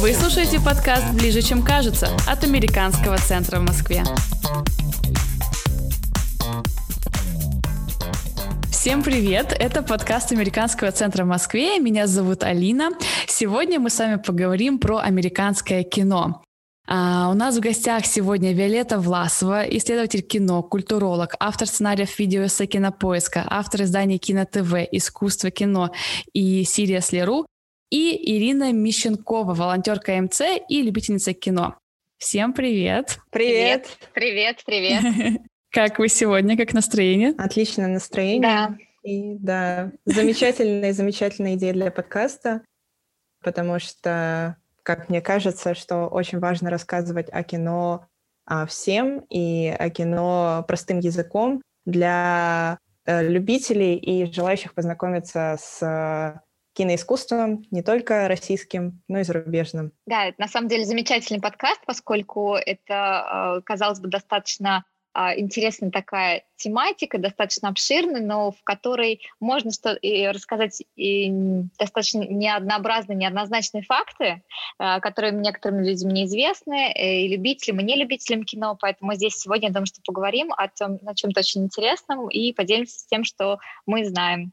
Вы слушаете подкаст «Ближе, чем кажется» от Американского центра в Москве. Всем привет! Это подкаст Американского центра в Москве. Меня зовут Алина. Сегодня мы с вами поговорим про американское кино. А, у нас в гостях сегодня Виолетта Власова, исследователь кино, культуролог, автор сценариев видеоэссе «Кинопоиска», автор изданий «Кино ТВ», «Искусство кино» и «Сириас Леру», и Ирина Мищенкова, волонтерка МЦ и любительница кино. Всем привет! Привет! Привет, привет! привет. Как вы сегодня? Как настроение? Отличное настроение. Да. И да, замечательная, замечательная идея для подкаста, потому что, как мне кажется, что очень важно рассказывать о кино а, всем и о кино простым языком для э, любителей и желающих познакомиться с киноискусством, не только российским, но и зарубежным. Да, это на самом деле замечательный подкаст, поскольку это, э, казалось бы, достаточно а, интересная такая тематика, достаточно обширная, но в которой можно что и рассказать и достаточно неоднообразные, неоднозначные факты, а, которые некоторым людям неизвестны, э, и любителям, и нелюбителям кино. Поэтому здесь сегодня, я думаю, что поговорим о, том, о чем-то очень интересном и поделимся тем, что мы знаем.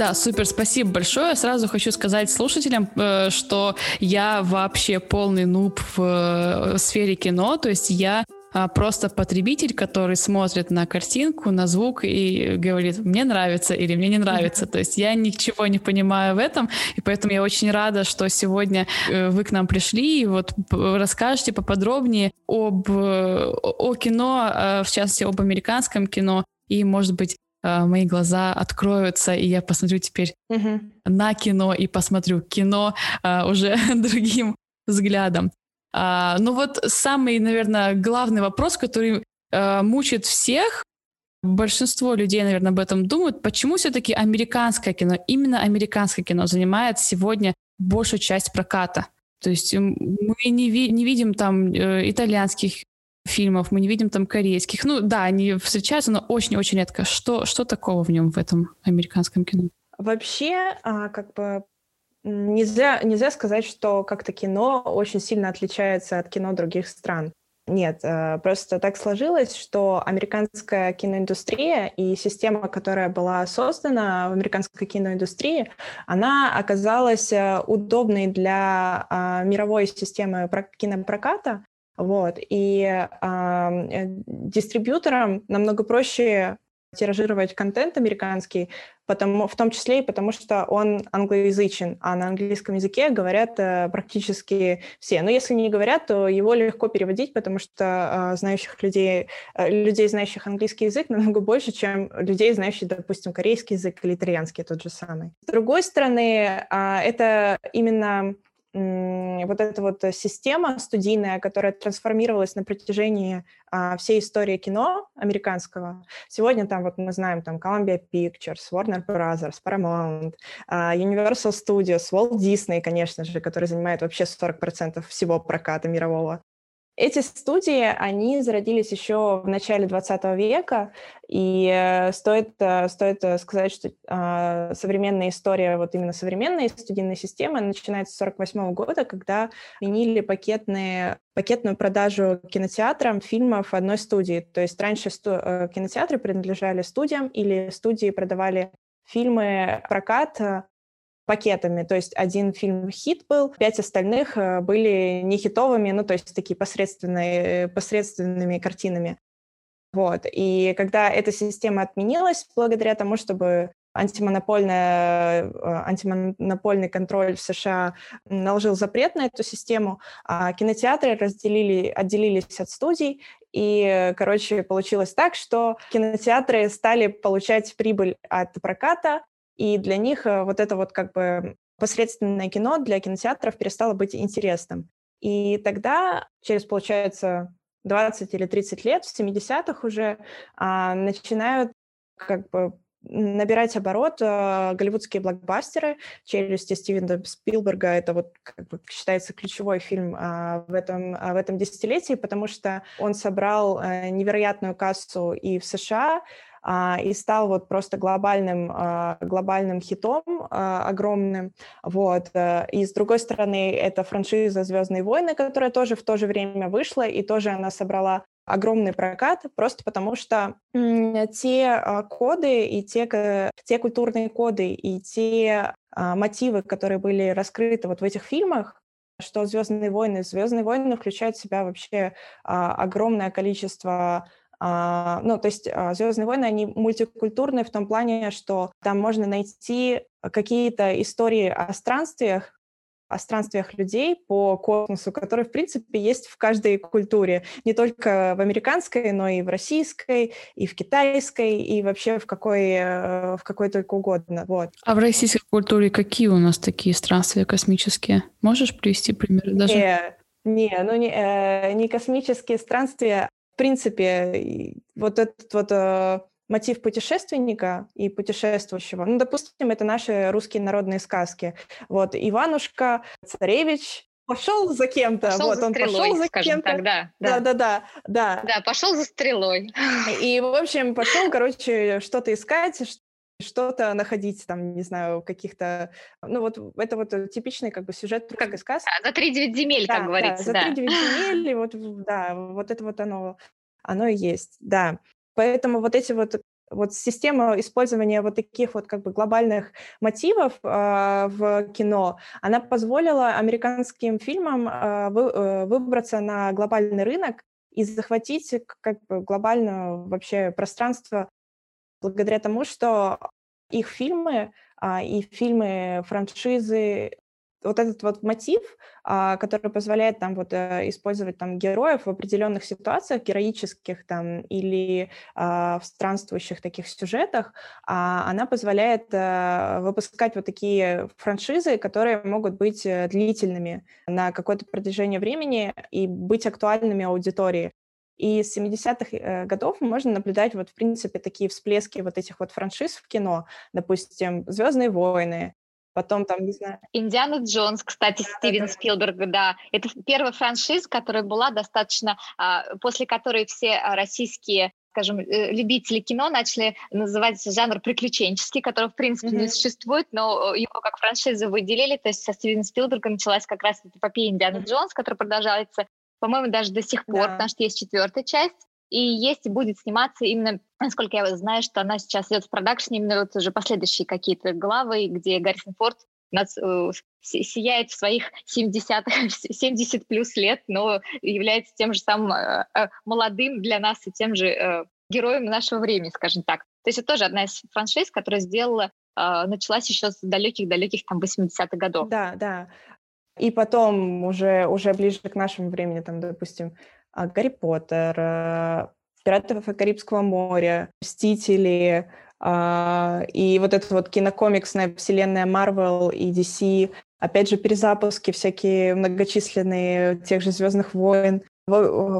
Да, супер, спасибо большое. Сразу хочу сказать слушателям, э, что я вообще полный нуб в э, сфере кино, то есть я а, просто потребитель, который смотрит на картинку, на звук и говорит, мне нравится или мне не нравится. То есть я ничего не понимаю в этом, и поэтому я очень рада, что сегодня э, вы к нам пришли и вот расскажете поподробнее об о кино, в частности об американском кино и, может быть, мои глаза откроются, и я посмотрю теперь угу. на кино и посмотрю кино э, уже другим взглядом. А, ну вот самый, наверное, главный вопрос, который э, мучает всех, большинство людей, наверное, об этом думают, почему все-таки американское кино, именно американское кино занимает сегодня большую часть проката. То есть мы не, ви- не видим там э, итальянских фильмов, мы не видим там корейских. Ну да, они встречаются, но очень-очень редко. Что, что такого в нем, в этом американском кино? Вообще, а, как бы нельзя, нельзя сказать, что как-то кино очень сильно отличается от кино других стран. Нет, э, просто так сложилось, что американская киноиндустрия и система, которая была создана в американской киноиндустрии, она оказалась э, удобной для а, мировой системы кинопроката, вот. И э, дистрибьюторам намного проще тиражировать контент американский, потому, в том числе и потому, что он англоязычен, а на английском языке говорят э, практически все. Но если не говорят, то его легко переводить, потому что э, знающих людей, э, людей, знающих английский язык, намного больше, чем людей, знающих, допустим, корейский язык или итальянский тот же самый. С другой стороны, э, это именно вот эта вот э, система студийная, которая трансформировалась на протяжении а, всей истории кино американского. Сегодня там вот мы знаем там Columbia Pictures, Warner Brothers, Paramount, а, Universal Studios, Walt Disney, конечно же, который занимает вообще 40% всего проката мирового. Эти студии, они зародились еще в начале 20 века, и э, стоит, э, стоит э, сказать, что э, современная история, вот именно современная студийная система начинается с 1948 года, когда винили пакетные, пакетную продажу кинотеатрам фильмов одной студии. То есть раньше сту, кинотеатры принадлежали студиям или студии продавали фильмы прокат пакетами. То есть один фильм хит был, пять остальных э, были не хитовыми, ну, то есть такие посредственные, посредственными картинами. Вот. И когда эта система отменилась, благодаря тому, чтобы антимонопольная, э, антимонопольный контроль в США наложил запрет на эту систему, а кинотеатры разделили, отделились от студий, и, короче, получилось так, что кинотеатры стали получать прибыль от проката, и для них э, вот это вот как бы посредственное кино для кинотеатров перестало быть интересным. И тогда, через, получается, 20 или 30 лет, в 70-х уже, а, начинают как бы набирать оборот э, голливудские блокбастеры. «Челюсти» Стивена Спилберга — это вот как бы считается ключевой фильм э, в, этом, э, в этом десятилетии, потому что он собрал э, невероятную кассу и в США, и стал вот просто глобальным, а, глобальным хитом а, огромным. Вот. Э, и с другой стороны, это франшиза «Звездные войны», которая тоже в то же время вышла, и тоже она собрала огромный прокат, просто потому что те коды и те, те культурные коды и те мотивы, которые были раскрыты вот в этих фильмах, что «Звездные войны», «Звездные войны» включают в себя вообще огромное количество а, ну, то есть а, «Звездные войны», они мультикультурные в том плане, что там можно найти какие-то истории о странствиях, о странствиях людей по космосу, которые, в принципе, есть в каждой культуре. Не только в американской, но и в российской, и в китайской, и вообще в какой, э, в какой только угодно. Вот. А в российской культуре какие у нас такие странствия космические? Можешь привести примеры даже? Не, не, ну не, э, не космические странствия, принципе, вот этот вот э, мотив путешественника и путешествующего, ну, допустим, это наши русские народные сказки. Вот Иванушка, царевич, пошел за кем-то. Пошел вот, за он стрелой, пошел за скажем кем-то. так, да, да. Да, да, да. Да, пошел за стрелой. И, в общем, пошел, короче, что-то искать, что-то находить, там, не знаю, каких-то... Ну, вот это вот типичный как бы сюжет русской сказки. Да, за три девять земель, да, как говорится, да. за три девять земель, и вот, да, вот это вот оно, оно и есть, да. Поэтому вот эти вот вот система использования вот таких вот как бы глобальных мотивов э, в кино, она позволила американским фильмам э, вы, э, выбраться на глобальный рынок и захватить как бы глобальное вообще пространство благодаря тому, что их фильмы а, и фильмы франшизы вот этот вот мотив, а, который позволяет там вот э, использовать там героев в определенных ситуациях героических там или а, в странствующих таких сюжетах, а, она позволяет э, выпускать вот такие франшизы, которые могут быть э, длительными на какое-то продвижение времени и быть актуальными аудитории. И с 70-х э, годов можно наблюдать вот, в принципе, такие всплески вот этих вот франшиз в кино. Допустим, «Звездные войны», потом там, не знаю... Индиана Джонс, кстати, да, Стивен да, Спилберг, да. Это первая франшиза, которая была достаточно... А, после которой все российские скажем, э, любители кино начали называть жанр приключенческий, который, в принципе, mm-hmm. не существует, но его как франшизу выделили. То есть со Стивена Спилберга началась как раз эпопея Индиана mm-hmm. Джонс, которая продолжается по-моему, даже до сих пор, да. потому что есть четвертая часть, и есть и будет сниматься именно, насколько я знаю, что она сейчас идет в продакшне, именно вот уже последующие какие-то главы, где Гаррисон Форд нас, э, сияет в своих 70, 70 плюс лет, но является тем же самым э, э, молодым для нас и тем же э, героем нашего времени, скажем так. То есть это тоже одна из франшиз, которая сделала э, началась еще с далеких-далеких там 80-х годов. Да, да. И потом уже, уже ближе к нашему времени, там, допустим, а, Гарри Поттер, э, Пиратов Карибского моря, Мстители, а, и вот эта вот кинокомиксная вселенная Marvel и DC, опять же, перезапуски всякие многочисленные тех же «Звездных войн»,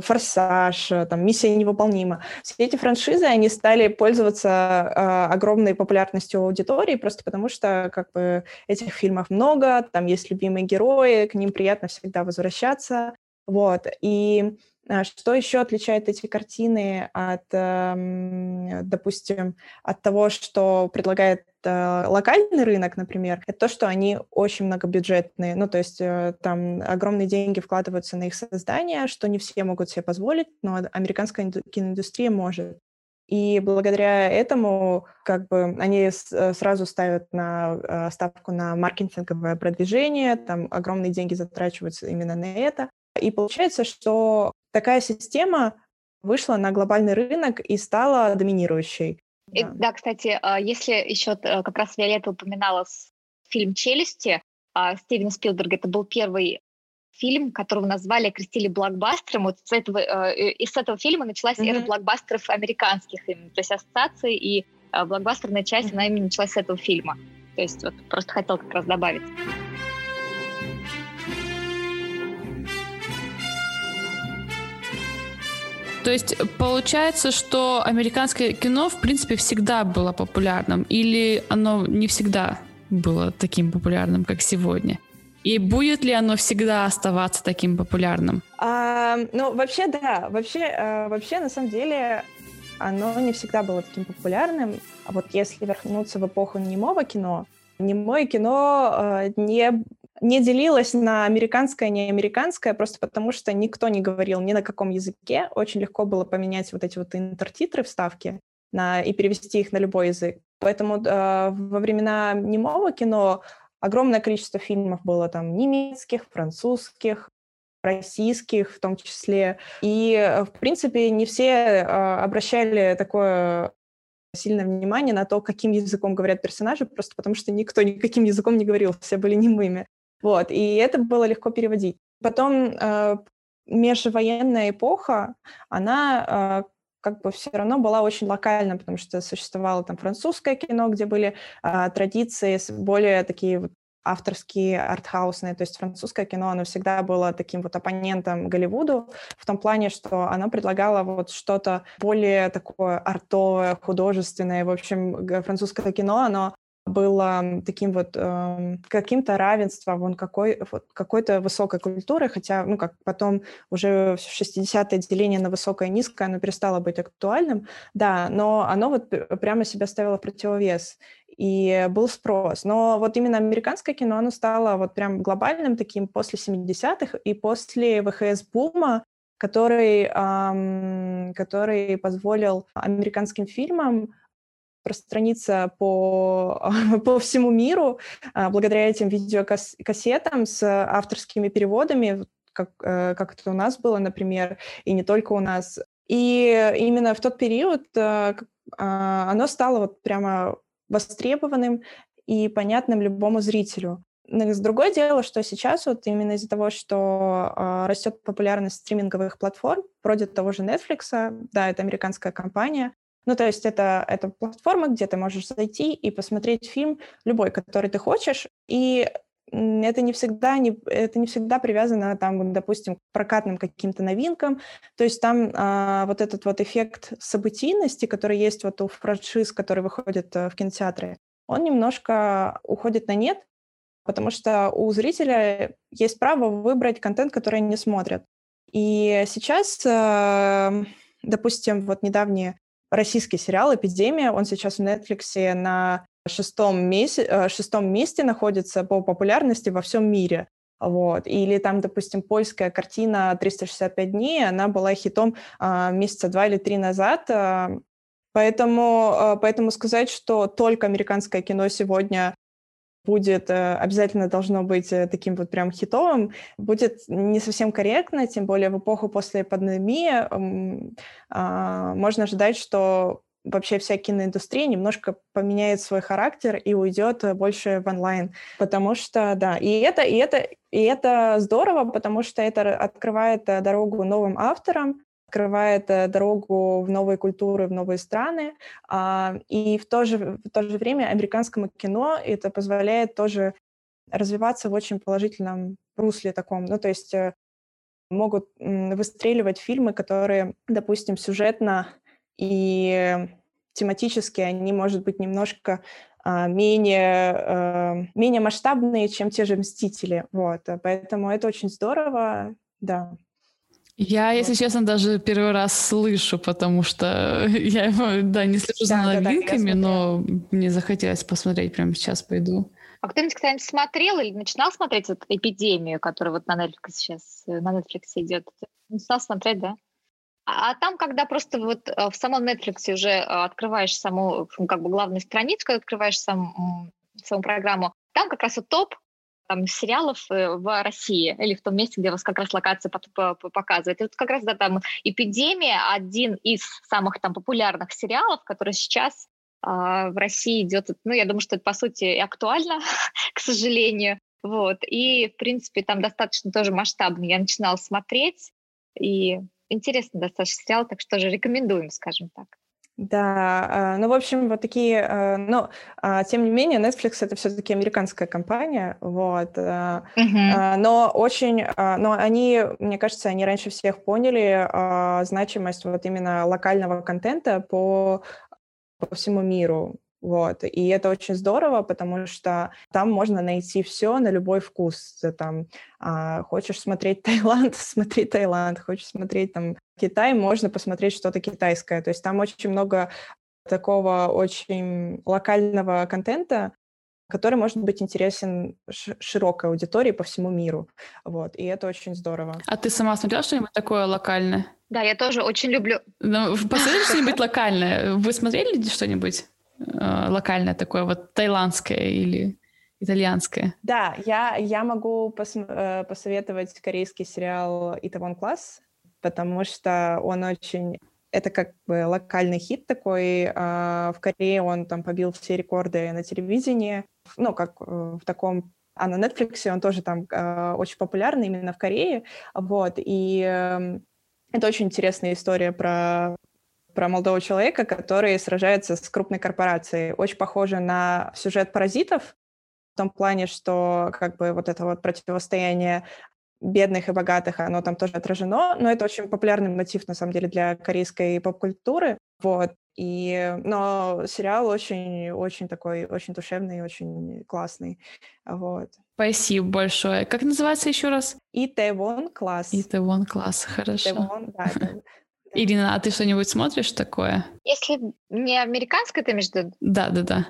Форсаж, э, там, Миссия невыполнима. Все эти франшизы, они стали пользоваться э, огромной популярностью аудитории просто потому, что как бы этих фильмов много, там есть любимые герои, к ним приятно всегда возвращаться. Вот. И что еще отличает эти картины от, эм, допустим, от того, что предлагает э, локальный рынок, например, это то, что они очень многобюджетные. Ну, то есть э, там огромные деньги вкладываются на их создание, что не все могут себе позволить, но американская киноиндустрия может. И благодаря этому как бы они э, сразу ставят на ставку на маркетинговое продвижение, там огромные деньги затрачиваются именно на это. И получается, что такая система вышла на глобальный рынок и стала доминирующей. И, да. да, кстати, а, если еще э, как раз Виолетта упоминала фильм «Челюсти», а, Стивена Спилберга, это был первый фильм, которого назвали, окрестили блокбастером. Вот с этого, э, и с этого фильма началась mm-hmm. эра блокбастеров американских, именно, то есть ассоциации и а, блокбастерная часть, mm-hmm. она именно началась с этого фильма. То есть вот просто хотел как раз добавить. То есть получается, что американское кино, в принципе, всегда было популярным, или оно не всегда было таким популярным, как сегодня? И будет ли оно всегда оставаться таким популярным? А, ну, вообще, да. Вообще, э, вообще, на самом деле, оно не всегда было таким популярным. А вот если вернуться в эпоху немого кино, немое кино э, не не делилось на американское и неамериканское, просто потому что никто не говорил ни на каком языке. Очень легко было поменять вот эти вот интертитры, вставки, на, и перевести их на любой язык. Поэтому э, во времена немого кино огромное количество фильмов было там немецких, французских, российских в том числе. И, э, в принципе, не все э, обращали такое сильное внимание на то, каким языком говорят персонажи, просто потому что никто никаким языком не говорил, все были немыми. Вот, и это было легко переводить. Потом э, межвоенная эпоха, она э, как бы все равно была очень локальна, потому что существовало там французское кино, где были э, традиции более такие вот авторские, артхаусные, то есть французское кино, оно всегда было таким вот оппонентом Голливуду в том плане, что оно предлагало вот что-то более такое артовое, художественное. В общем, французское кино, оно было таким вот э, каким-то равенством, вон какой, вот, какой-то высокой культуры, хотя, ну, как потом уже в 60-е деление на высокое и низкое, оно перестало быть актуальным, да, но оно вот прямо себя ставило в противовес, и был спрос. Но вот именно американское кино, оно стало вот прям глобальным таким после 70-х и после ВХС-бума, который, эм, который позволил американским фильмам распространиться по, по всему миру а, благодаря этим видеокассетам с авторскими переводами, как, э, как это у нас было, например, и не только у нас. И именно в тот период э, а, оно стало вот прямо востребованным и понятным любому зрителю. Но с другое дело, что сейчас вот именно из-за того, что э, растет популярность стриминговых платформ, вроде того же Netflix, да, это американская компания, ну, то есть это, это платформа, где ты можешь зайти и посмотреть фильм любой, который ты хочешь, и это не всегда не это не всегда привязано там допустим к прокатным каким-то новинкам. То есть там а, вот этот вот эффект событийности который есть вот у франшиз которые выходят а, в кинотеатры он немножко уходит на нет потому что у зрителя есть право выбрать контент который они смотрят. И сейчас а, допустим вот недавние российский сериал «Эпидемия». Он сейчас в Netflix на шестом, месте, э, шестом месте находится по популярности во всем мире. Вот. Или там, допустим, польская картина «365 дней», она была хитом а, месяца два или три назад. А, поэтому, а, поэтому сказать, что только американское кино сегодня будет, э, обязательно должно быть э, таким вот прям хитовым, будет не совсем корректно, тем более в эпоху после пандемии а, можно ожидать, что вообще вся киноиндустрия немножко поменяет свой характер и уйдет больше в онлайн, потому что, да, и это, и это, и это здорово, потому что это открывает э, дорогу новым авторам, открывает э, дорогу в новые культуры, в новые страны. А, и в то, же, в то же время американскому кино это позволяет тоже развиваться в очень положительном русле таком. Ну, то есть э, могут выстреливать фильмы, которые, допустим, сюжетно и тематически они, может быть, немножко а, менее, э, менее масштабные, чем те же «Мстители». Вот. Поэтому это очень здорово, да. Я, если честно, даже первый раз слышу, потому что я, да, не слежу за да, новинками, да, да, но мне захотелось посмотреть, прямо сейчас пойду. А кто-нибудь когда-нибудь смотрел или начинал смотреть вот эпидемию, которая вот на Netflix сейчас, э, на Netflix идет? Начинал смотреть, да? А, а там, когда просто вот э, в самом Netflix уже э, открываешь саму, как бы главную страницу, когда открываешь сам, саму программу, там как раз вот топ там, сериалов э, в России или в том месте, где вас как раз локация показывает. И вот как раз да, там «Эпидемия» — один из самых там популярных сериалов, который сейчас э, в России идет. Ну, я думаю, что это, по сути, актуально, к сожалению. Вот. И, в принципе, там достаточно тоже масштабно. Я начинала смотреть, и интересный достаточно сериал, так что тоже рекомендуем, скажем так. Да, а, ну, в общем, вот такие, а, но, а, тем не менее, Netflix — это все-таки американская компания, вот, uh-huh. но очень, но они, мне кажется, они раньше всех поняли значимость вот именно локального контента по, по всему миру, Вот. И это очень здорово, потому что там можно найти все на любой вкус. Ты там а, хочешь смотреть Таиланд, смотри Таиланд. Хочешь смотреть там Китай, можно посмотреть что-то китайское. То есть там очень много такого очень локального контента, который может быть интересен широкой аудитории по всему миру. Вот. И это очень здорово. А ты сама смотрела что-нибудь такое локальное? Да, я тоже очень люблю. Ну, посмотрите что-нибудь локальное. Вы смотрели что-нибудь? Э, локальное такое, вот тайландское или итальянское? Да, я, я могу пос, э, посоветовать корейский сериал «Итавон класс», потому что он очень... Это как бы локальный хит такой. А в Корее он там побил все рекорды на телевидении. Ну, как э, в таком а на Netflix он тоже там очень популярный именно в Корее, вот, и э, это очень интересная история про про молодого человека, который сражается с крупной корпорацией. Очень похоже на сюжет «Паразитов», в том плане, что как бы вот это вот противостояние бедных и богатых, оно там тоже отражено, но это очень популярный мотив, на самом деле, для корейской поп-культуры, вот, и, но сериал очень, очень такой, очень душевный, очень классный, вот. Спасибо большое. Как называется еще раз? Итевон класс. Итевон класс, хорошо. Итевон, да, Ирина, а ты что-нибудь смотришь такое? Если не американское, ты между... Да, да, да.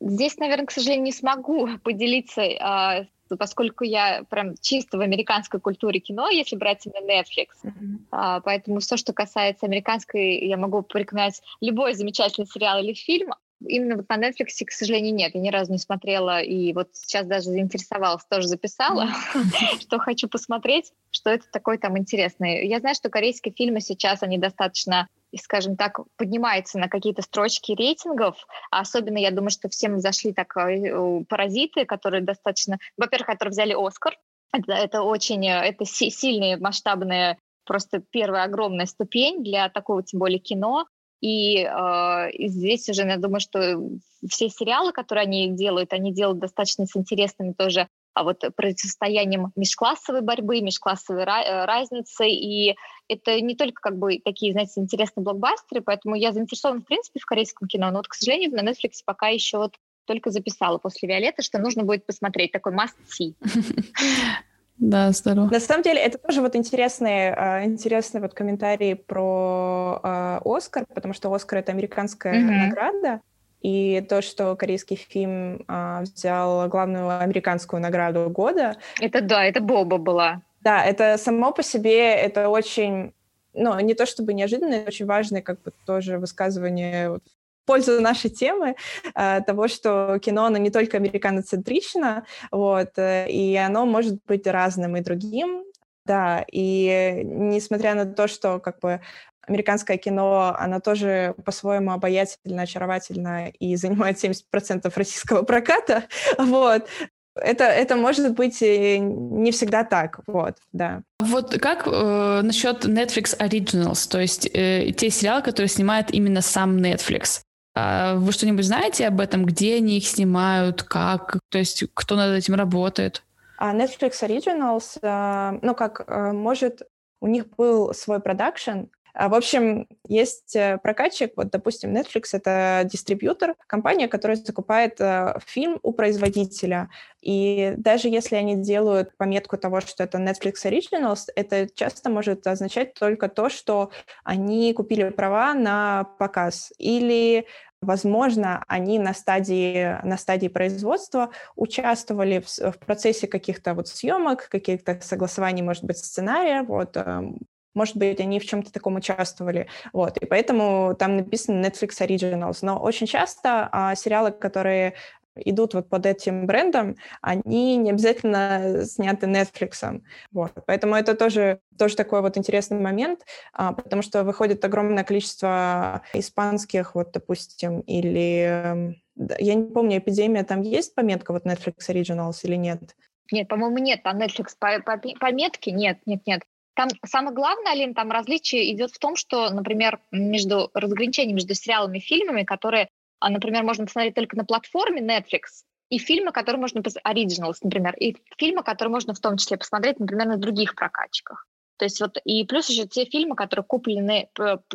Здесь, наверное, к сожалению, не смогу поделиться, а, поскольку я прям чисто в американской культуре кино, если брать именно Netflix. Mm-hmm. Поэтому все, что касается американской, я могу порекомендовать любой замечательный сериал или фильм, Именно вот на Netflix, к сожалению, нет. Я ни разу не смотрела, и вот сейчас даже заинтересовалась, тоже записала, что хочу посмотреть, что это такое там интересное. Я знаю, что корейские фильмы сейчас, они достаточно скажем так, поднимаются на какие-то строчки рейтингов. А особенно, я думаю, что всем зашли так э, «Паразиты», которые достаточно... Во-первых, которые взяли «Оскар». Это, это очень... Э, это сильные, масштабные просто первая огромная ступень для такого, тем более, кино. И э, здесь уже, я думаю, что все сериалы, которые они делают, они делают достаточно с интересными тоже а вот противостоянием межклассовой борьбы, межклассовой э, разницы. И это не только как бы такие, знаете, интересные блокбастеры, поэтому я заинтересована, в принципе, в корейском кино. Но вот, к сожалению, на Netflix пока еще вот только записала после Виолетты, что нужно будет посмотреть. Такой must-see. Да, здорово. На самом деле, это тоже вот интересный, а, интересный вот комментарий про э, Оскар, потому что Оскар — это американская mm-hmm. награда, и то, что корейский фильм э, взял главную американскую награду года... Это да, это Боба была. Да, это само по себе, это очень ну, не то чтобы неожиданное, очень важное как бы тоже высказывание вот, пользу нашей темы, э, того, что кино, оно не только американоцентрично, вот, э, и оно может быть разным и другим, да, и несмотря на то, что как бы американское кино, оно тоже по-своему обаятельно, очаровательно и занимает 70% российского проката, вот, это, это может быть не всегда так, вот, да. Вот как э, насчет Netflix Originals, то есть э, те сериалы, которые снимает именно сам Netflix? А вы что-нибудь знаете об этом? Где они их снимают? Как? То есть кто над этим работает? А Netflix Originals, а, ну как, а, может, у них был свой продакшн, в общем, есть э, прокатчик, вот, допустим, Netflix — это дистрибьютор, компания, которая закупает э, фильм у производителя. И даже если они делают пометку того, что это Netflix Originals, это часто может означать только то, что они купили права на показ. Или Возможно, они на стадии, на стадии производства участвовали в, в процессе каких-то вот съемок, каких-то согласований, может быть, сценария. Вот, эм, может быть, они в чем-то таком участвовали. Вот, и поэтому там написано Netflix Originals. Но очень часто а, сериалы, которые идут вот под этим брендом, они не обязательно сняты Netflix. Вот. Поэтому это тоже, тоже такой вот интересный момент, а, потому что выходит огромное количество испанских, вот, допустим, или... Я не помню, «Эпидемия», там есть пометка вот Netflix Originals или нет? Нет, по-моему, нет. Там Netflix по, по, пометки нет, нет, нет. Там самое главное, Алин, там различие идет в том, что, например, между разграничением между сериалами и фильмами, которые а, например, можно посмотреть только на платформе Netflix, и фильмы, которые можно Originals, например, и фильмы, которые можно в том числе посмотреть, например, на других прокачках. То есть вот, и плюс еще те фильмы, которые куплены,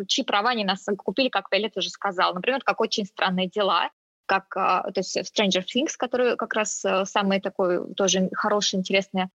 чьи права они нас купили, как Виолетта уже сказала. Например, как «Очень странные дела». как то есть Stranger Things, который как раз самый такой тоже хороший, интересный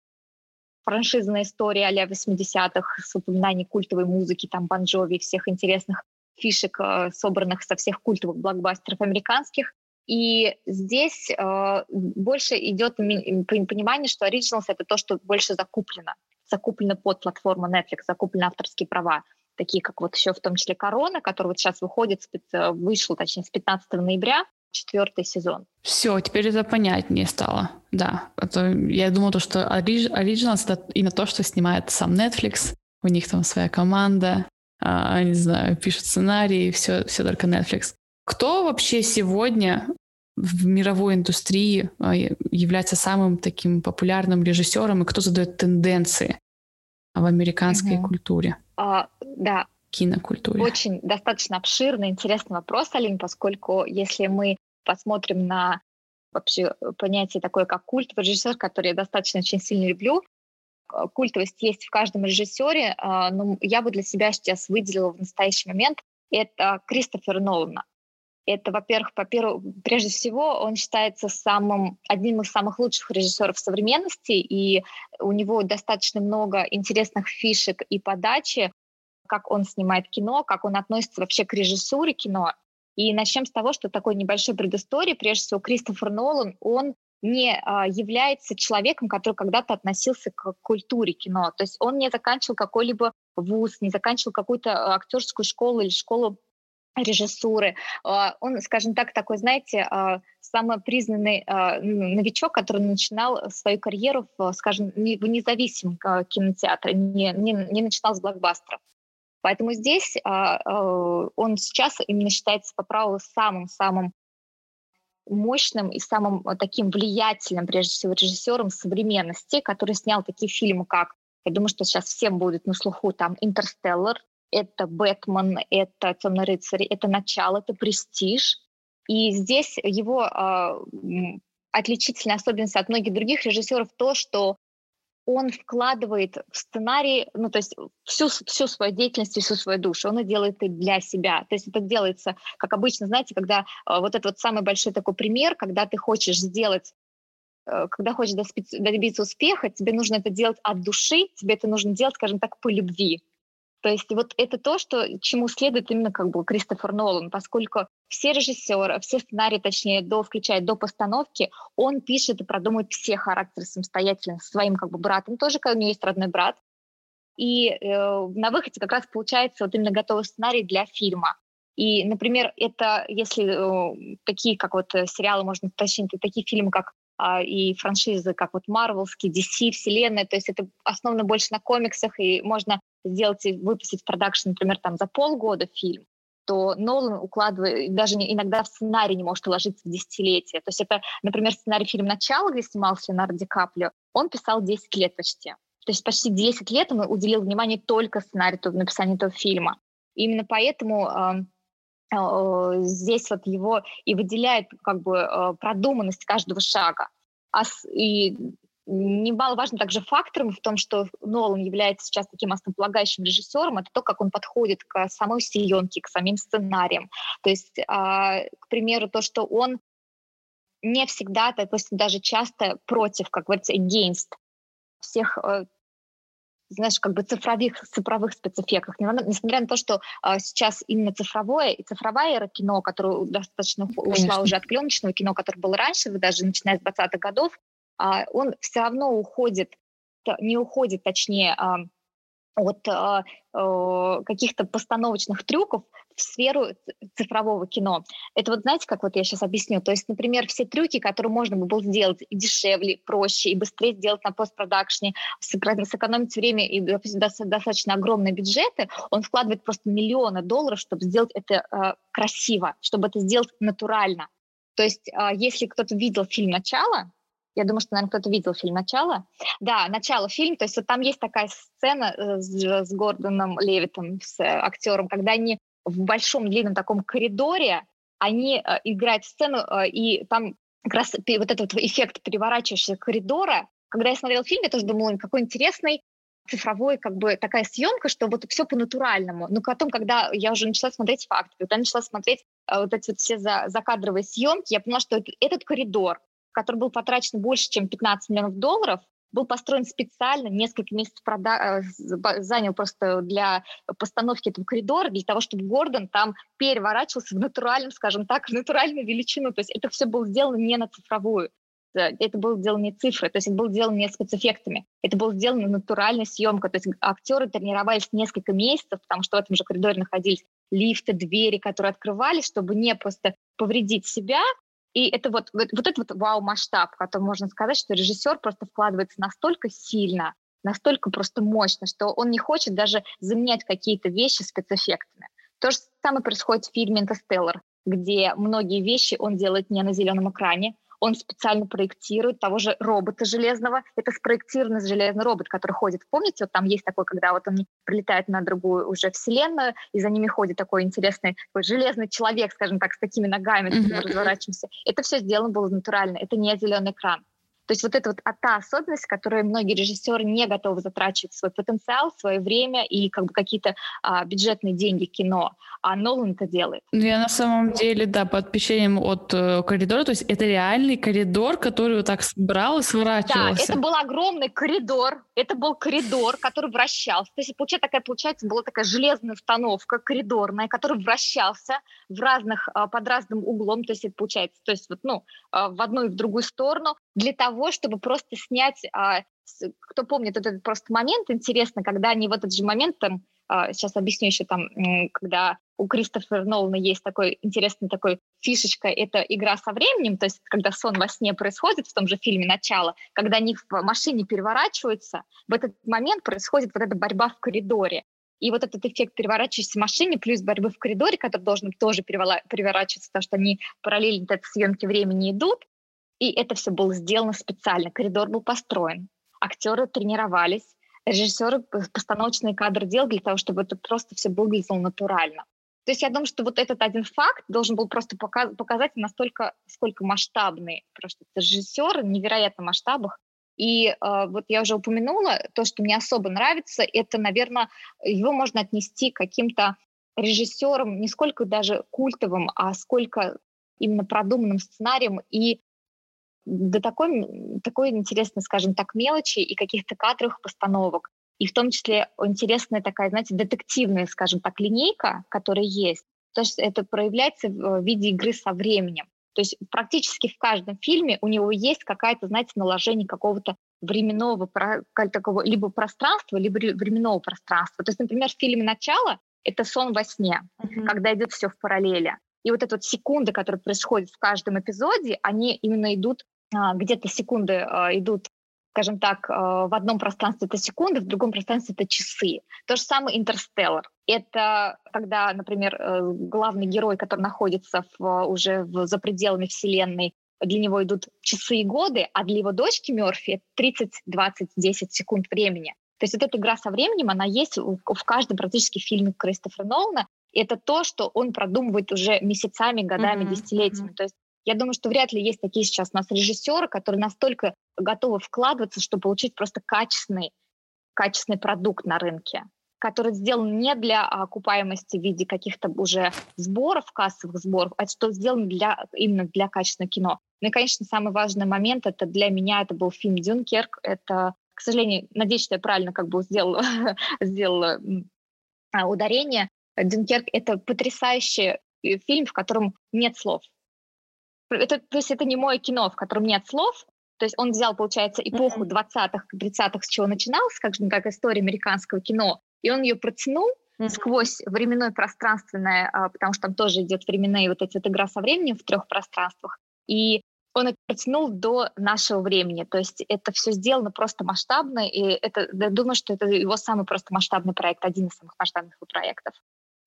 франшизная история а-ля 80-х с упоминанием культовой музыки, там, Бонжови, всех интересных фишек, собранных со всех культовых блокбастеров американских. И здесь э, больше идет понимание, что Originals — это то, что больше закуплено. Закуплено под платформу Netflix, закуплены авторские права. Такие, как вот еще в том числе «Корона», который вот сейчас выходит, э, вышел, точнее, с 15 ноября, четвертый сезон. Все, теперь это понятнее стало. Да, а то я думала, то, что Originals — это именно то, что снимает сам Netflix. У них там своя команда, а, не знаю, пишут сценарии, все, все только Netflix. Кто вообще сегодня в мировой индустрии а, является самым таким популярным режиссером и кто задает тенденции в американской угу. культуре? А, да. Кинокультуре. Очень достаточно обширный, интересный вопрос, Алин, поскольку если мы посмотрим на вообще понятие такое, как культовый режиссер, который я достаточно очень сильно люблю, а, культовость есть в каждом режиссере, но я бы для себя сейчас выделила в настоящий момент это Кристофер Нолана. Это, во-первых, по прежде всего, он считается самым, одним из самых лучших режиссеров современности, и у него достаточно много интересных фишек и подачи, как он снимает кино, как он относится вообще к режиссуре кино. И начнем с того, что такой небольшой предыстории. Прежде всего, Кристофер Нолан, он не а, является человеком, который когда-то относился к культуре кино. То есть он не заканчивал какой-либо вуз, не заканчивал какую-то а, актерскую школу или школу режиссуры. А, он, скажем так, такой, знаете, а, самый признанный новичок, который начинал свою карьеру, в, скажем, в независимом кинотеатре, не, не, не начинал с блокбастеров. Поэтому здесь он сейчас именно считается по праву самым-самым мощным и самым таким влиятельным, прежде всего, режиссером современности, который снял такие фильмы, как, я думаю, что сейчас всем будет на слуху, там, «Интерстеллар», это Бэтмен, это Темный рыцарь, это начало, это престиж. И здесь его э, отличительная особенность от многих других режиссеров то, что он вкладывает в сценарий, ну, то есть всю, всю свою деятельность и всю свою душу, он и делает это для себя. То есть это делается, как обычно, знаете, когда э, вот этот вот самый большой такой пример, когда ты хочешь сделать э, когда хочешь добиться успеха, тебе нужно это делать от души, тебе это нужно делать, скажем так, по любви. То есть вот это то, что, чему следует именно как бы Кристофер Нолан, поскольку все режиссеры, все сценарии, точнее, до, включая до постановки, он пишет и продумывает все характеры самостоятельно своим как бы братом, тоже у него есть родной брат. И э, на выходе как раз получается вот именно готовый сценарий для фильма. И, например, это если э, такие, как вот э, сериалы можно уточнить, такие фильмы, как э, и франшизы, как вот Марвелские, DC, Вселенная, то есть это основано больше на комиксах, и можно сделать и выпустить в продакшн, например, там за полгода фильм, то Нолан укладывает, даже иногда в сценарий не может уложиться в десятилетие. То есть это, например, сценарий фильма «Начало», где снимался Леонардо Ди Каприо, он писал 10 лет почти. То есть почти 10 лет он уделил внимание только сценарию, написанию этого фильма. И именно поэтому э, э, здесь вот его и выделяет как бы э, продуманность каждого шага. А, и Немаловажным также фактором в том, что Нолан является сейчас таким основополагающим режиссером, это то, как он подходит к самой съемке, к самим сценариям. То есть, а, к примеру, то, что он не всегда, допустим, даже часто против, как говорится, against всех э, знаешь, как бы цифровых, цифровых спецэффектов. Несмотря на то, что а, сейчас именно цифровое и цифровая эра кино, которая достаточно Конечно. ушла уже от пленочного кино, которое было раньше, даже начиная с 20-х годов, он все равно уходит, не уходит, точнее, а, от а, каких-то постановочных трюков в сферу цифрового кино. Это вот знаете, как вот я сейчас объясню? То есть, например, все трюки, которые можно было сделать и дешевле, проще, и быстрее сделать на постпродакшне, сэкономить время и достаточно огромные бюджеты, он вкладывает просто миллионы долларов, чтобы сделать это э, красиво, чтобы это сделать натурально. То есть, э, если кто-то видел фильм «Начало», я думаю, что, наверное, кто-то видел фильм «Начало». Да, «Начало» фильм. То есть вот там есть такая сцена э, с, с Гордоном Левитом, с э, актером, когда они в большом длинном таком коридоре, они э, играют сцену, э, и там как раз вот этот эффект переворачивающегося коридора. Когда я смотрела фильм, я тоже думала, какой интересный, цифровой, как бы такая съемка, что вот все по-натуральному. Но потом, когда я уже начала смотреть факты, когда начала смотреть а, вот эти вот все за, закадровые съемки, я поняла, что этот коридор, который был потрачен больше, чем 15 миллионов долларов, был построен специально, несколько месяцев прода- э, занял просто для постановки этого коридора, для того, чтобы Гордон там переворачивался в натуральном, скажем так, в натуральную величину. То есть это все было сделано не на цифровую. Это было сделано не цифрой, то есть это было сделано не спецэффектами. Это было сделано натуральной съемкой. То есть актеры тренировались несколько месяцев, потому что в этом же коридоре находились лифты, двери, которые открывались, чтобы не просто повредить себя, и это вот, вот, вот этот вот вау-масштаб, в котором можно сказать, что режиссер просто вкладывается настолько сильно, настолько просто мощно, что он не хочет даже заменять какие-то вещи спецэффектами. То же самое происходит в фильме «Интерстеллар», где многие вещи он делает не на зеленом экране, он специально проектирует того же робота железного. Это спроектированный железный робот, который ходит. Помните, вот там есть такой, когда вот он прилетает на другую уже вселенную, и за ними ходит такой интересный такой железный человек, скажем так, с такими ногами, mm-hmm. разворачиваемся. Это все сделано было натурально. Это не зеленый экран. То есть вот это вот а та особенность, которую многие режиссеры не готовы затрачивать свой потенциал, свое время и как бы какие-то а, бюджетные деньги кино, а Нолан это делает. Ну, я на самом деле, да, под впечатлением от э, коридора, то есть это реальный коридор, который вот так брал и сворачивался. Да, это был огромный коридор, это был коридор, который вращался. То есть получается такая, получается, была такая железная установка коридорная, который вращался в разных, а, под разным углом, то есть это получается, то есть вот, ну, а, в одну и в другую сторону, для того, чтобы просто снять, а, кто помнит этот просто момент, интересно, когда они в этот же момент, там, а, сейчас объясню еще там, когда у Кристофера Нолана есть такой интересный такой фишечка, это игра со временем, то есть когда сон во сне происходит в том же фильме «Начало», когда они в машине переворачиваются, в этот момент происходит вот эта борьба в коридоре. И вот этот эффект переворачивающейся машине плюс борьбы в коридоре, который должен тоже переворачиваться, потому что они параллельно этой съемки времени идут, и это все было сделано специально. Коридор был построен, актеры тренировались, режиссеры постановочные кадры делали для того, чтобы это просто все выглядело натурально. То есть я думаю, что вот этот один факт должен был просто показать настолько, сколько масштабный просто режиссер, невероятно масштабах. И э, вот я уже упомянула, то, что мне особо нравится, это, наверное, его можно отнести к каким-то режиссерам не сколько даже культовым, а сколько именно продуманным сценарием и до такой, такой интересной, скажем так, мелочи и каких-то кадровых постановок. И в том числе интересная такая, знаете, детективная, скажем так, линейка, которая есть. То есть это проявляется в виде игры со временем. То есть практически в каждом фильме у него есть какая-то, знаете, наложение какого-то временного, такого, либо пространства, либо временного пространства. То есть, например, в фильме «Начало» это сон во сне, uh-huh. когда идет все в параллели. И вот эта вот секунда, которая происходит в каждом эпизоде, они именно идут где-то секунды а, идут скажем так, а, в одном пространстве это секунды, в другом пространстве это часы. То же самое «Интерстеллар». Это когда, например, э, главный герой, который находится в, уже в, за пределами Вселенной, для него идут часы и годы, а для его дочки Мерфи это 30, 20, 10 секунд времени. То есть вот эта игра со временем, она есть в, каждом практически фильме Кристофера Нолана. Это то, что он продумывает уже месяцами, годами, mm-hmm. десятилетиями. Mm-hmm. То есть я думаю, что вряд ли есть такие сейчас у нас режиссеры, которые настолько готовы вкладываться, чтобы получить просто качественный, качественный продукт на рынке который сделан не для окупаемости в виде каких-то уже сборов, кассовых сборов, а что сделан для, именно для качественного кино. Ну и, конечно, самый важный момент это для меня это был фильм «Дюнкерк». Это, к сожалению, надеюсь, что я правильно как бы сделала, сделала ударение. «Дюнкерк» — это потрясающий э, фильм, в котором нет слов это, то есть это не мое кино, в котором нет слов. То есть он взял, получается, эпоху mm-hmm. 20-х, 30-х, с чего начиналось, как, же, как история американского кино, и он ее протянул mm-hmm. сквозь временное пространственное, а, потому что там тоже идет временные вот эти вот игра со временем в трех пространствах. И он это протянул до нашего времени. То есть это все сделано просто масштабно, и это, я думаю, что это его самый просто масштабный проект, один из самых масштабных проектов.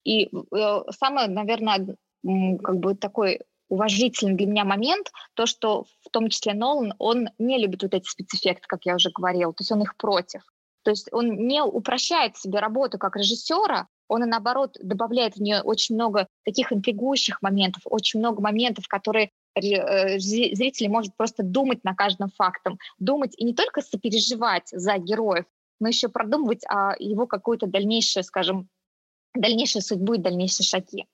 И э, самое, наверное, как бы такой уважительный для меня момент, то, что в том числе Нолан, он не любит вот эти спецэффекты, как я уже говорила, то есть он их против. То есть он не упрощает себе работу как режиссера, он, наоборот, добавляет в нее очень много таких интригующих моментов, очень много моментов, которые э, зрители может просто думать на каждом фактом, думать и не только сопереживать за героев, но еще продумывать а, его какую-то дальнейшую, скажем, дальнейшую судьбу и дальнейшие шаги.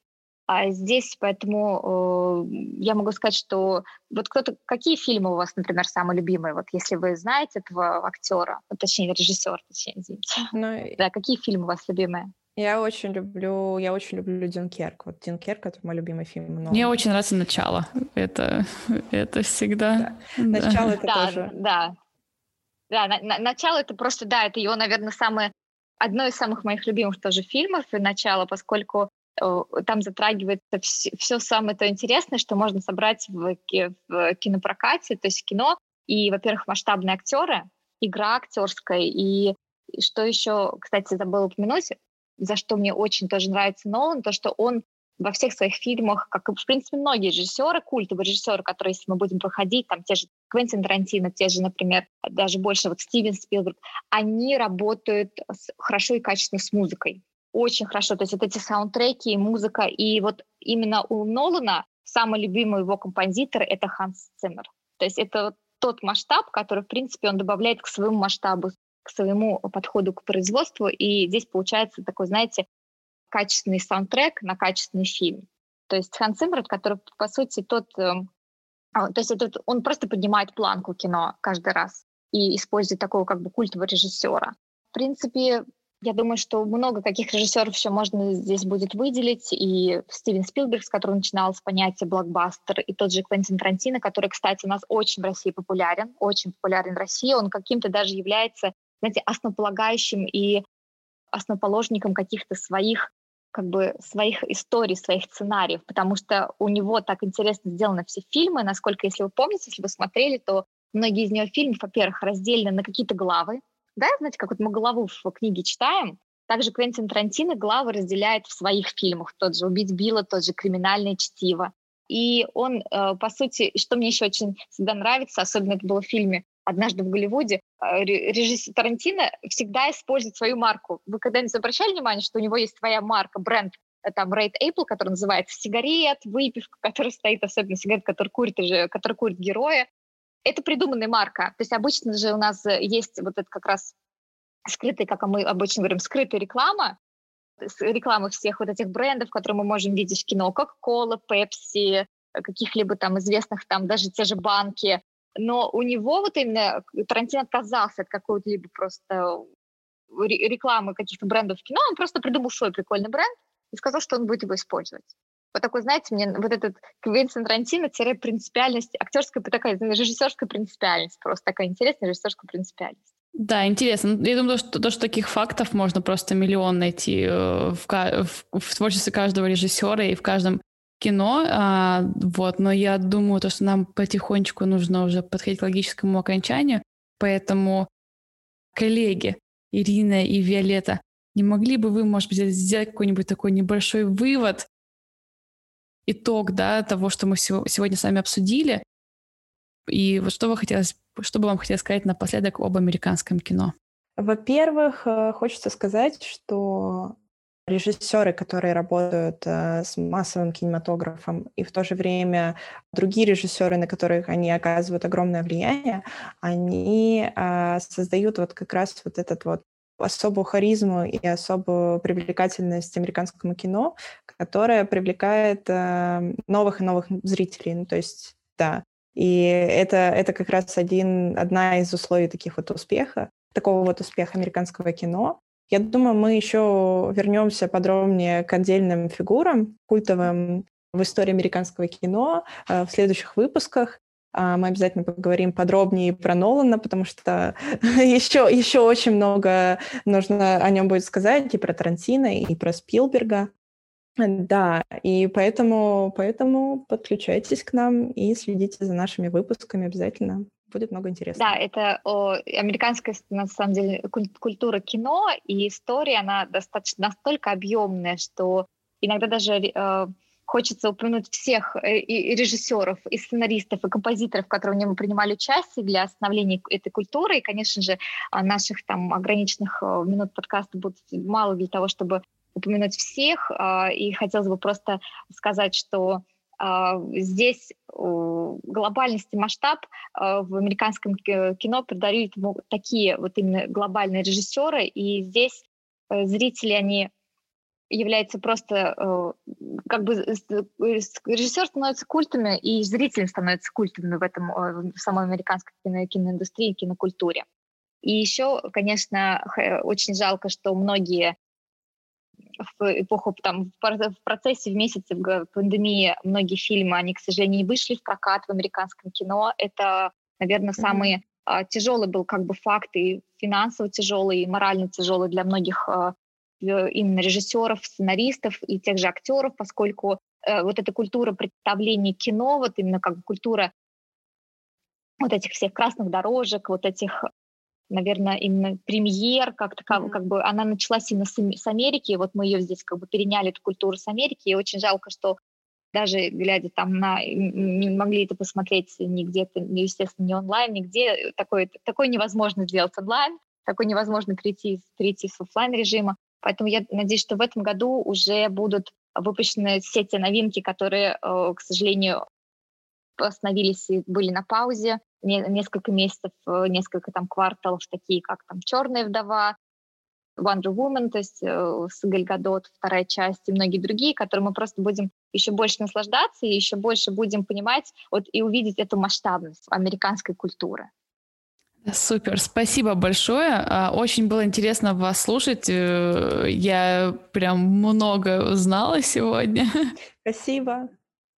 А здесь, поэтому э, я могу сказать, что вот кто-то, какие фильмы у вас, например, самые любимые, вот если вы знаете этого актера, ну, точнее режиссер, точнее, извините. Ну, да, какие фильмы у вас любимые? Я очень люблю, я очень люблю Дюнкерк. Вот Дюнкерк это мой любимый фильм. Но... Мне очень нравится начало. Это, это всегда. Да. Начало это да, тоже. Да, да. На, на, начало это просто, да, это его, наверное, самое одно из самых моих любимых тоже фильмов и начало, поскольку там затрагивается все, все самое то интересное, что можно собрать в, в кинопрокате, то есть кино. И, во-первых, масштабные актеры, игра актерская, и что еще, кстати, забыла упомянуть, за что мне очень тоже нравится Нолан, то, что он во всех своих фильмах, как и, в принципе, многие режиссеры, культовые режиссеры, которые, если мы будем проходить, там те же Квентин Тарантино, те же, например, даже больше вот Стивен Спилберг, они работают с, хорошо и качественно с музыкой очень хорошо. То есть вот эти саундтреки, музыка. И вот именно у Нолана самый любимый его композитор — это Ханс Циммер. То есть это тот масштаб, который, в принципе, он добавляет к своему масштабу, к своему подходу к производству. И здесь получается такой, знаете, качественный саундтрек на качественный фильм. То есть Ханс Циммер, который, по сути, тот... Э, то есть этот, он просто поднимает планку кино каждый раз и использует такого как бы культового режиссера. В принципе, я думаю, что много каких режиссеров еще можно здесь будет выделить. И Стивен Спилберг, с которого начинал с понятия блокбастер, и тот же Квентин Тарантино, который, кстати, у нас очень в России популярен, очень популярен в России. Он каким-то даже является, знаете, основополагающим и основоположником каких-то своих как бы своих историй, своих сценариев, потому что у него так интересно сделаны все фильмы, насколько, если вы помните, если вы смотрели, то многие из него фильмов, во-первых, разделены на какие-то главы, да, знаете, как вот мы главу в книге читаем, также Квентин Тарантино главы разделяет в своих фильмах. Тот же «Убить Билла», тот же «Криминальное чтиво». И он, э, по сути, что мне еще очень всегда нравится, особенно это было в фильме «Однажды в Голливуде», э, режиссер Тарантино всегда использует свою марку. Вы когда-нибудь обращали внимание, что у него есть своя марка, бренд, э, там, Рейд Apple, который называется сигарет, выпивка, который стоит, особенно сигарет, который курит, который курит героя, это придуманная марка. То есть обычно же у нас э, есть вот это как раз скрытый, как мы обычно говорим, скрытая реклама, реклама всех вот этих брендов, которые мы можем видеть в кино, Coca-Cola, Pepsi, э, каких-либо там известных там даже те же банки. Но у него вот именно Тарантино отказался от какой-либо просто рекламы каких-то брендов в кино, он просто придумал свой прикольный бренд и сказал, что он будет его использовать вот такой, знаете, мне вот этот Квентин Тарантино принципиальность, актерская такая режиссерская принципиальность, просто такая интересная режиссерская принципиальность. Да, интересно. Я думаю, что, то, что таких фактов можно просто миллион найти э, в, в, в творчестве каждого режиссера и в каждом кино. А, вот, но я думаю, то, что нам потихонечку нужно уже подходить к логическому окончанию. Поэтому, коллеги, Ирина и Виолетта, не могли бы вы, может быть, сделать какой-нибудь такой небольшой вывод итог да, того, что мы сегодня с вами обсудили. И вот что, вы хотелось, что бы вам хотелось сказать напоследок об американском кино? Во-первых, э, хочется сказать, что режиссеры, которые работают э, с массовым кинематографом, и в то же время другие режиссеры, на которых они оказывают огромное влияние, они э, создают вот как раз вот этот вот особую харизму и особую привлекательность американскому кино, которая привлекает э, новых и новых зрителей. Ну, то есть, да. И это, это как раз один, одна из условий таких вот успеха, такого вот успеха американского кино. Я думаю, мы еще вернемся подробнее к отдельным фигурам культовым в истории американского кино э, в следующих выпусках. А, мы обязательно поговорим подробнее про Нолана, потому что еще, еще очень много нужно о нем будет сказать и про Тарантино, и про Спилберга. Да, и поэтому, поэтому подключайтесь к нам и следите за нашими выпусками обязательно. Будет много интересного. Да, это о, американская, на самом деле, культура кино и история, она достаточно настолько объемная, что иногда даже э, Хочется упомянуть всех э, и режиссеров, и сценаристов, и композиторов, которые в нем принимали участие для становления этой культуры. И, конечно же, а, наших там ограниченных э, минут подкаста будет мало для того, чтобы упомянуть всех. А, и хотелось бы просто сказать, что Здесь глобальность и масштаб в американском кино придают такие вот именно глобальные режиссеры, и здесь зрители, они является просто э, как бы режиссер становится культами, и зритель становится культами в этом э, в самой американской кино, киноиндустрии, кинокультуре. И еще, конечно, очень жалко, что многие в эпоху там в процессе в месяце в пандемии многие фильмы они к сожалению не вышли в прокат в американском кино это наверное mm-hmm. самый а, тяжелый был как бы факт и финансово тяжелый и морально тяжелый для многих а, именно режиссеров, сценаристов и тех же актеров, поскольку э, вот эта культура представления кино, вот именно как бы культура вот этих всех красных дорожек, вот этих, наверное, именно премьер, как таковой, mm-hmm. как бы она началась именно с, с Америки, вот мы ее здесь как бы переняли, эту культуру с Америки, и очень жалко, что даже глядя там на, не могли это посмотреть нигде, естественно, не онлайн, нигде, такое, такое невозможно сделать онлайн, такое невозможно перейти, перейти с офлайн режима. Поэтому я надеюсь, что в этом году уже будут выпущены все те новинки, которые, э, к сожалению, остановились и были на паузе несколько месяцев, э, несколько там кварталов, такие как там «Черная вдова», Wonder Woman, то есть э, с Гальгадот, вторая часть и многие другие, которые мы просто будем еще больше наслаждаться и еще больше будем понимать вот, и увидеть эту масштабность американской культуры. Супер, спасибо большое. А, очень было интересно вас слушать. Э, я прям много узнала сегодня. Спасибо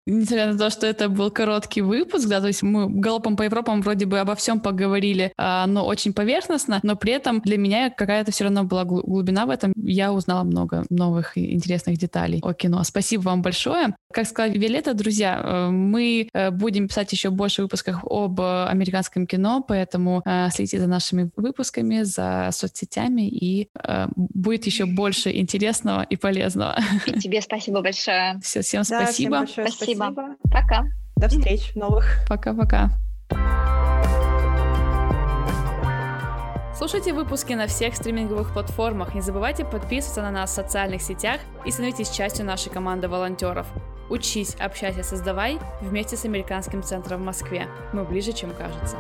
несмотря на то, что это был короткий выпуск, да, то есть мы галопом по Европам вроде бы обо всем поговорили, а, но очень поверхностно, но при этом для меня какая-то все равно была глубина в этом. Я узнала много новых и интересных деталей о кино. Спасибо вам большое. Как сказала Виолетта, друзья, э, мы э, будем писать еще больше выпусков об американском кино, поэтому э, следите за нашими выпусками, за соцсетями, и будет еще больше интересного и полезного. И тебе спасибо большое. Все, всем да, спасибо. Всем спасибо. Спасибо. Пока. До встреч новых. Пока-пока. Слушайте выпуски на всех стриминговых платформах. Не забывайте подписываться на нас в социальных сетях и становитесь частью нашей команды волонтеров. Учись, общайся, создавай вместе с Американским центром в Москве. Мы ближе, чем кажется.